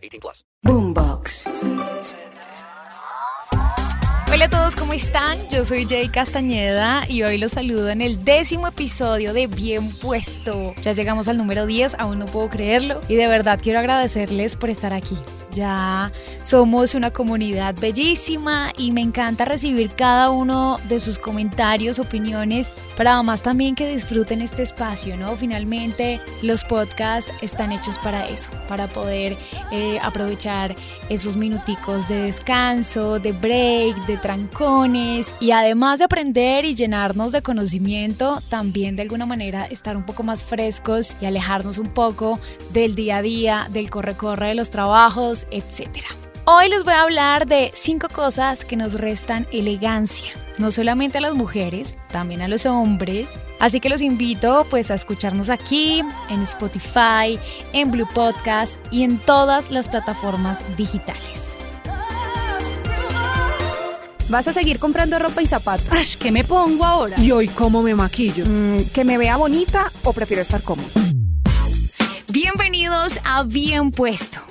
18 plus. Boombox. Hola a todos, ¿cómo están? Yo soy Jay Castañeda y hoy los saludo en el décimo episodio de Bien Puesto. Ya llegamos al número 10, aún no puedo creerlo y de verdad quiero agradecerles por estar aquí. Ya somos una comunidad bellísima y me encanta recibir cada uno de sus comentarios, opiniones, para además también que disfruten este espacio, ¿no? Finalmente los podcasts están hechos para eso, para poder eh, aprovechar esos minuticos de descanso, de break, de trancones y además de aprender y llenarnos de conocimiento, también de alguna manera estar un poco más frescos y alejarnos un poco del día a día, del corre-corre de los trabajos, etc. Hoy les voy a hablar de cinco cosas que nos restan elegancia, no solamente a las mujeres, también a los hombres. Así que los invito pues a escucharnos aquí, en Spotify, en Blue Podcast y en todas las plataformas digitales. ¿Vas a seguir comprando ropa y zapatos? Ay, ¿qué me pongo ahora? ¿Y hoy cómo me maquillo? Mm, ¿Que me vea bonita o prefiero estar cómoda? Bienvenidos a Bien Puesto.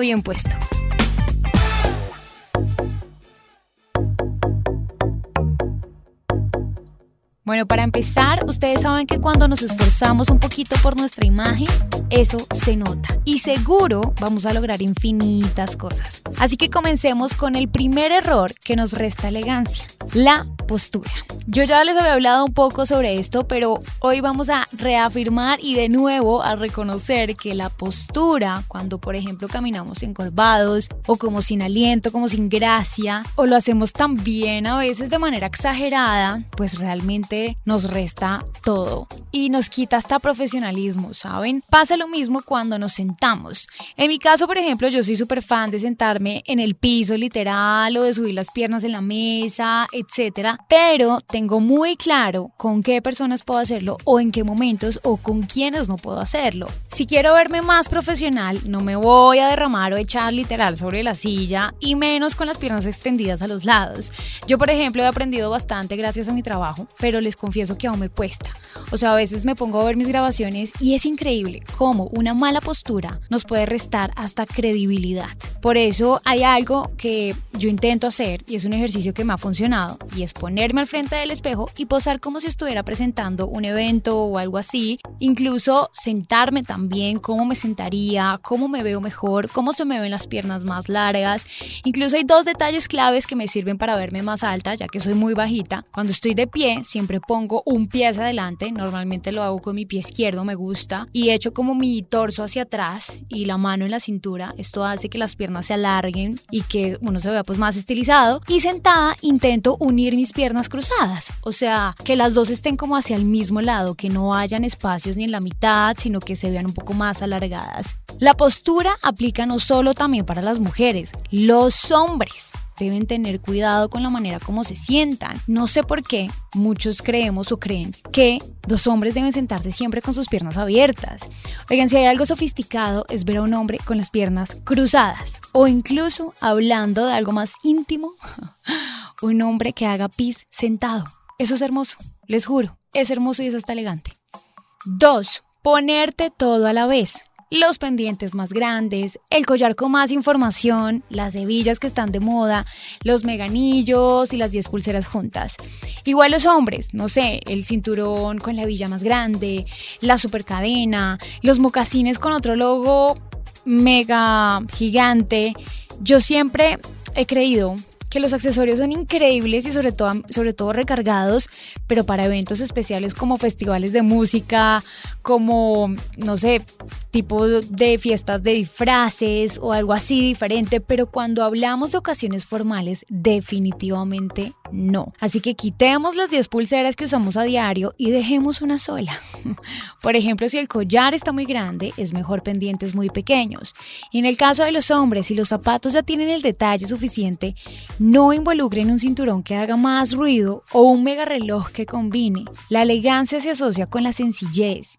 Bien Puesto. Bueno, para empezar, ustedes saben que cuando nos esforzamos un poquito por nuestra imagen, eso se nota. Y seguro vamos a lograr infinitas cosas. Así que comencemos con el primer error que nos resta elegancia, la postura. Yo ya les había hablado un poco sobre esto, pero hoy vamos a reafirmar y de nuevo a reconocer que la postura, cuando por ejemplo caminamos encorvados o como sin aliento, como sin gracia, o lo hacemos también a veces de manera exagerada, pues realmente nos resta todo y nos quita hasta profesionalismo, ¿saben? Pasa lo mismo cuando nos sentamos. En mi caso, por ejemplo, yo soy súper fan de sentarme en el piso literal o de subir las piernas en la mesa, etcétera, pero tengo muy claro con qué personas puedo hacerlo o en qué momentos o con quiénes no puedo hacerlo. Si quiero verme más profesional, no me voy a derramar o echar literal sobre la silla y menos con las piernas extendidas a los lados. Yo, por ejemplo, he aprendido bastante gracias a mi trabajo, pero les confieso que aún me cuesta. O sea, a veces me pongo a ver mis grabaciones y es increíble cómo una mala postura nos puede restar hasta credibilidad. Por eso hay algo que yo intento hacer y es un ejercicio que me ha funcionado y es ponerme al frente del espejo y posar como si estuviera presentando un evento o algo así. Incluso sentarme también, cómo me sentaría, cómo me veo mejor, cómo se me ven las piernas más largas. Incluso hay dos detalles claves que me sirven para verme más alta, ya que soy muy bajita. Cuando estoy de pie, siempre pongo un pie hacia adelante, normalmente lo hago con mi pie izquierdo, me gusta, y echo como mi torso hacia atrás y la mano en la cintura. Esto hace que las piernas se alarguen y que uno se vea pues más estilizado. Y sentada intento unir mis piernas cruzadas, o sea, que las dos estén como hacia el mismo lado, que no hayan espacios ni en la mitad, sino que se vean un poco más alargadas. La postura aplica no solo también para las mujeres, los hombres deben tener cuidado con la manera como se sientan. No sé por qué muchos creemos o creen que los hombres deben sentarse siempre con sus piernas abiertas. Oigan, si hay algo sofisticado es ver a un hombre con las piernas cruzadas o incluso hablando de algo más íntimo, un hombre que haga pis sentado. Eso es hermoso, les juro, es hermoso y es hasta elegante. Dos, ponerte todo a la vez los pendientes más grandes, el collar con más información, las hebillas que están de moda, los meganillos y las 10 pulseras juntas. Igual los hombres, no sé, el cinturón con la hebilla más grande, la super cadena, los mocasines con otro logo mega gigante, yo siempre he creído que los accesorios son increíbles y sobre todo, sobre todo recargados, pero para eventos especiales como festivales de música, como, no sé, tipo de fiestas de disfraces o algo así diferente, pero cuando hablamos de ocasiones formales, definitivamente no. Así que quitemos las 10 pulseras que usamos a diario y dejemos una sola. Por ejemplo, si el collar está muy grande, es mejor pendientes muy pequeños. Y en el caso de los hombres, si los zapatos ya tienen el detalle suficiente, no involucren un cinturón que haga más ruido o un mega reloj que combine. La elegancia se asocia con la sencillez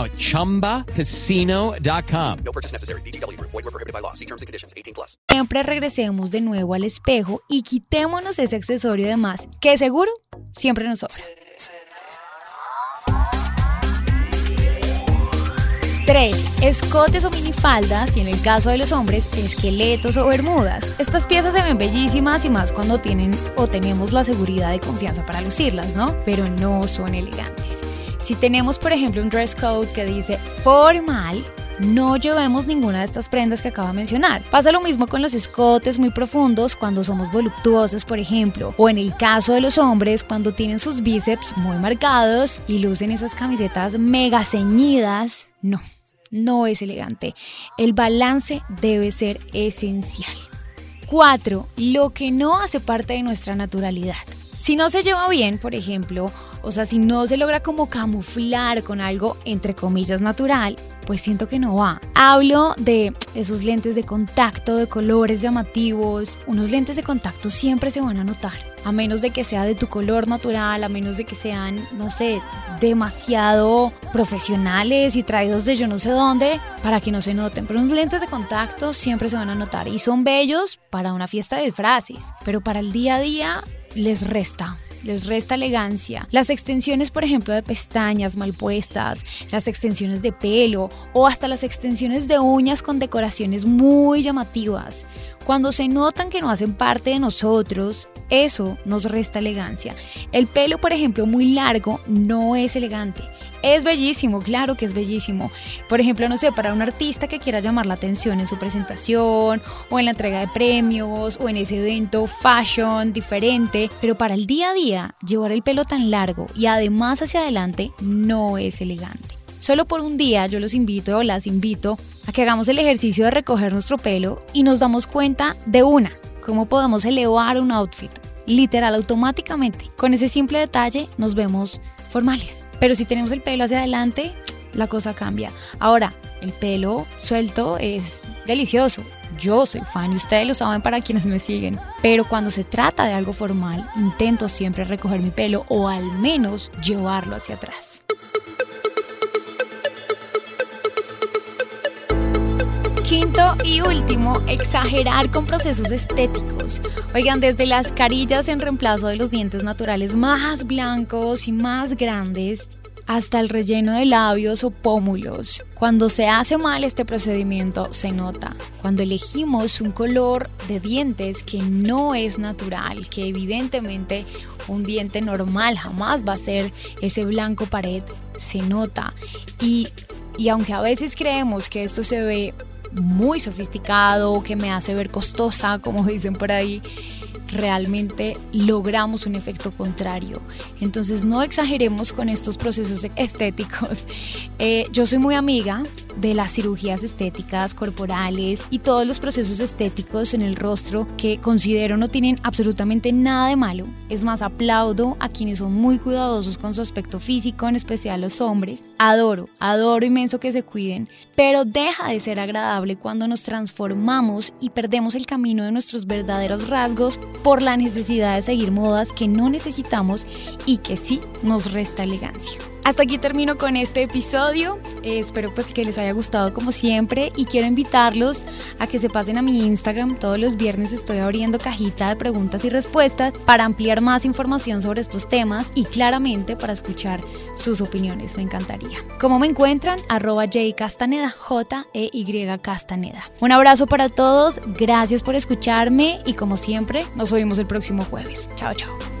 at ChumbaCasino.com. No purchase necessary. BGW. Void were prohibited by law. See terms and conditions. 18 plus. siempre regresemos de nuevo al espejo y quitémonos ese accesorio de más, que seguro siempre nos sobra. 3. Escotes o minifaldas y en el caso de los hombres, esqueletos o bermudas. Estas piezas se ven bellísimas y más cuando tienen o tenemos la seguridad y confianza para lucirlas, ¿no? Pero no son elegantes. Si tenemos, por ejemplo, un dress code que dice formal, no llevemos ninguna de estas prendas que acabo de mencionar. Pasa lo mismo con los escotes muy profundos cuando somos voluptuosos, por ejemplo, o en el caso de los hombres cuando tienen sus bíceps muy marcados y lucen esas camisetas mega ceñidas. No, no es elegante. El balance debe ser esencial. 4. Lo que no hace parte de nuestra naturalidad. Si no se lleva bien, por ejemplo, o sea, si no se logra como camuflar con algo entre comillas natural, pues siento que no va. Hablo de esos lentes de contacto de colores llamativos. Unos lentes de contacto siempre se van a notar. A menos de que sea de tu color natural, a menos de que sean, no sé, demasiado profesionales y traídos de yo no sé dónde para que no se noten. Pero unos lentes de contacto siempre se van a notar y son bellos para una fiesta de disfraces. Pero para el día a día les resta les resta elegancia. Las extensiones, por ejemplo, de pestañas mal puestas, las extensiones de pelo o hasta las extensiones de uñas con decoraciones muy llamativas. Cuando se notan que no hacen parte de nosotros, eso nos resta elegancia. El pelo, por ejemplo, muy largo no es elegante. Es bellísimo, claro que es bellísimo. Por ejemplo, no sé, para un artista que quiera llamar la atención en su presentación o en la entrega de premios o en ese evento fashion diferente, pero para el día a día, llevar el pelo tan largo y además hacia adelante no es elegante. Solo por un día yo los invito o las invito a que hagamos el ejercicio de recoger nuestro pelo y nos damos cuenta de una, cómo podemos elevar un outfit. Literal, automáticamente. Con ese simple detalle nos vemos formales. Pero si tenemos el pelo hacia adelante, la cosa cambia. Ahora, el pelo suelto es delicioso. Yo soy fan y ustedes lo saben para quienes me siguen. Pero cuando se trata de algo formal, intento siempre recoger mi pelo o al menos llevarlo hacia atrás. Quinto y último, exagerar con procesos estéticos. Oigan, desde las carillas en reemplazo de los dientes naturales más blancos y más grandes, hasta el relleno de labios o pómulos. Cuando se hace mal este procedimiento se nota. Cuando elegimos un color de dientes que no es natural, que evidentemente un diente normal jamás va a ser ese blanco pared, se nota. Y, y aunque a veces creemos que esto se ve muy sofisticado, que me hace ver costosa, como dicen por ahí, realmente logramos un efecto contrario. Entonces no exageremos con estos procesos estéticos. Eh, yo soy muy amiga de las cirugías estéticas corporales y todos los procesos estéticos en el rostro que considero no tienen absolutamente nada de malo. Es más, aplaudo a quienes son muy cuidadosos con su aspecto físico, en especial los hombres. Adoro, adoro inmenso que se cuiden, pero deja de ser agradable cuando nos transformamos y perdemos el camino de nuestros verdaderos rasgos por la necesidad de seguir modas que no necesitamos y que sí nos resta elegancia. Hasta aquí termino con este episodio. Eh, espero pues que les haya gustado como siempre y quiero invitarlos a que se pasen a mi Instagram. Todos los viernes estoy abriendo cajita de preguntas y respuestas para ampliar más información sobre estos temas y claramente para escuchar sus opiniones. Me encantaría. ¿Cómo me encuentran? Arroba J Castaneda, J-E-Y Castaneda. Un abrazo para todos, gracias por escucharme y como siempre, nos oímos el próximo jueves. Chao, chao.